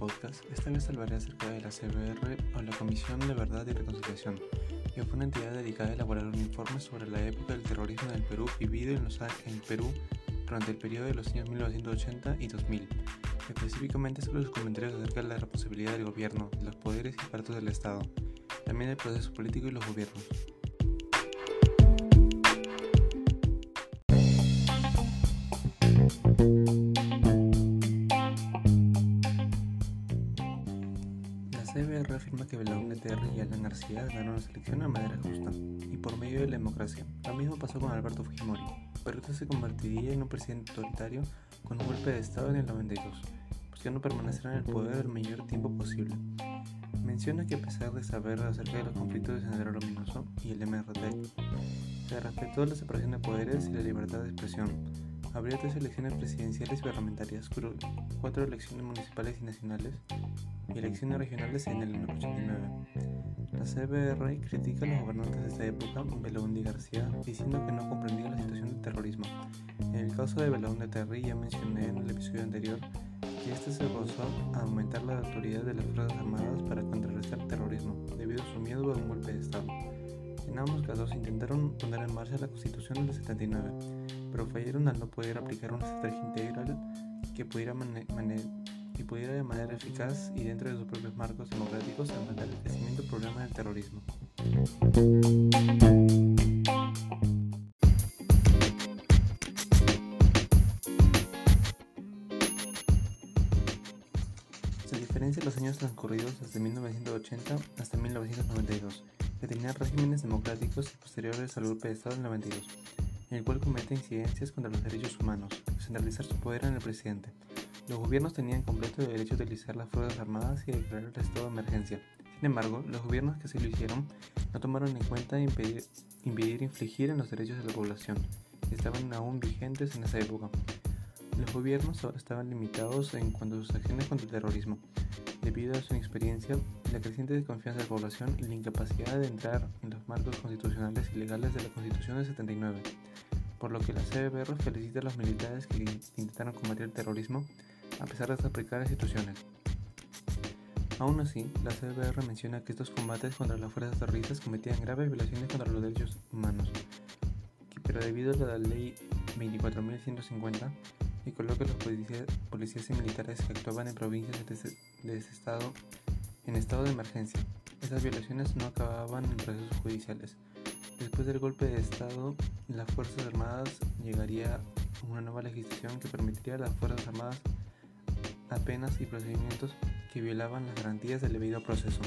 podcast, esta vez hablaré acerca de la CBR o la Comisión de Verdad y Reconciliación, que fue una entidad dedicada a elaborar un informe sobre la época del terrorismo en el Perú vivido en, los, en Perú durante el periodo de los años 1980 y 2000, específicamente sobre los comentarios acerca de la responsabilidad del gobierno, de los poderes y partes del Estado, también el proceso político y los gobiernos. CBR afirma que Belaúnde Terry y Alan García ganaron la elecciones de manera justa y por medio de la democracia. Lo mismo pasó con Alberto Fujimori. Perú se convertiría en un presidente autoritario con un golpe de Estado en el 92, buscando permanecer en el poder el mayor tiempo posible. Menciona que a pesar de saber acerca de los conflictos de Sendero Luminoso y el MRT, se respetó la separación de poderes y la libertad de expresión. Habría tres elecciones presidenciales y parlamentarias, cuatro elecciones municipales y nacionales, y elecciones regionales en el 89. La CBR critica a los gobernantes de esta época, Belaúnde y García, diciendo que no comprendía la situación de terrorismo. En el caso de Belaúnde Terry, ya mencioné en el episodio anterior que este se rozó a aumentar la autoridad de las Fuerzas Armadas para contrarrestar terrorismo, debido a su miedo a un golpe de Estado. En ambos casos intentaron poner en marcha la Constitución del 79, pero fallaron al no poder aplicar una estrategia integral que pudiera manejar y pudiera de manera eficaz y dentro de sus propios marcos democráticos enfrentar el crecimiento problema del terrorismo. Se diferencia los años transcurridos desde 1980 hasta 1992, que tenían regímenes democráticos y posteriores al golpe de Estado del 92, en el cual comete incidencias contra los derechos humanos, centralizar su poder en el presidente, los gobiernos tenían completo derecho a utilizar las Fuerzas Armadas y a declarar el estado de emergencia. Sin embargo, los gobiernos que sí lo hicieron no tomaron en cuenta impedir, impedir infligir en los derechos de la población, que estaban aún vigentes en esa época. Los gobiernos ahora estaban limitados en cuanto a sus acciones contra el terrorismo, debido a su inexperiencia, la creciente desconfianza de la población y la incapacidad de entrar en los marcos constitucionales y legales de la Constitución de 79, por lo que la CBR felicita a los militares que intentaron combatir el terrorismo a pesar de estas precarias situaciones. Aún así, la CBR menciona que estos combates contra las fuerzas terroristas cometían graves violaciones contra los derechos humanos, pero debido a la ley 24.150, y coloca a los policías, y militares que actuaban en provincias de ese, estado en estado de emergencia. Esas violaciones no acababan en procesos judiciales. Después del golpe de Estado, las Fuerzas Armadas llegaría una nueva legislación que permitiría a las Fuerzas Armadas apenas y procedimientos que violaban las garantías del debido proceso.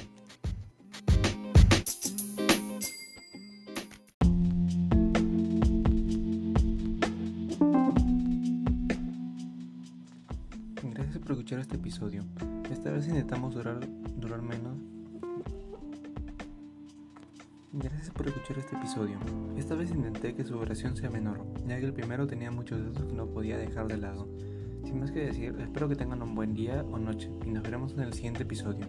Gracias por escuchar este episodio. Esta vez intentamos durar, durar menos. Gracias por escuchar este episodio. Esta vez intenté que su duración sea menor, ya que el primero tenía muchos datos que no podía dejar de lado. Sin más que decir, espero que tengan un buen día o noche y nos veremos en el siguiente episodio.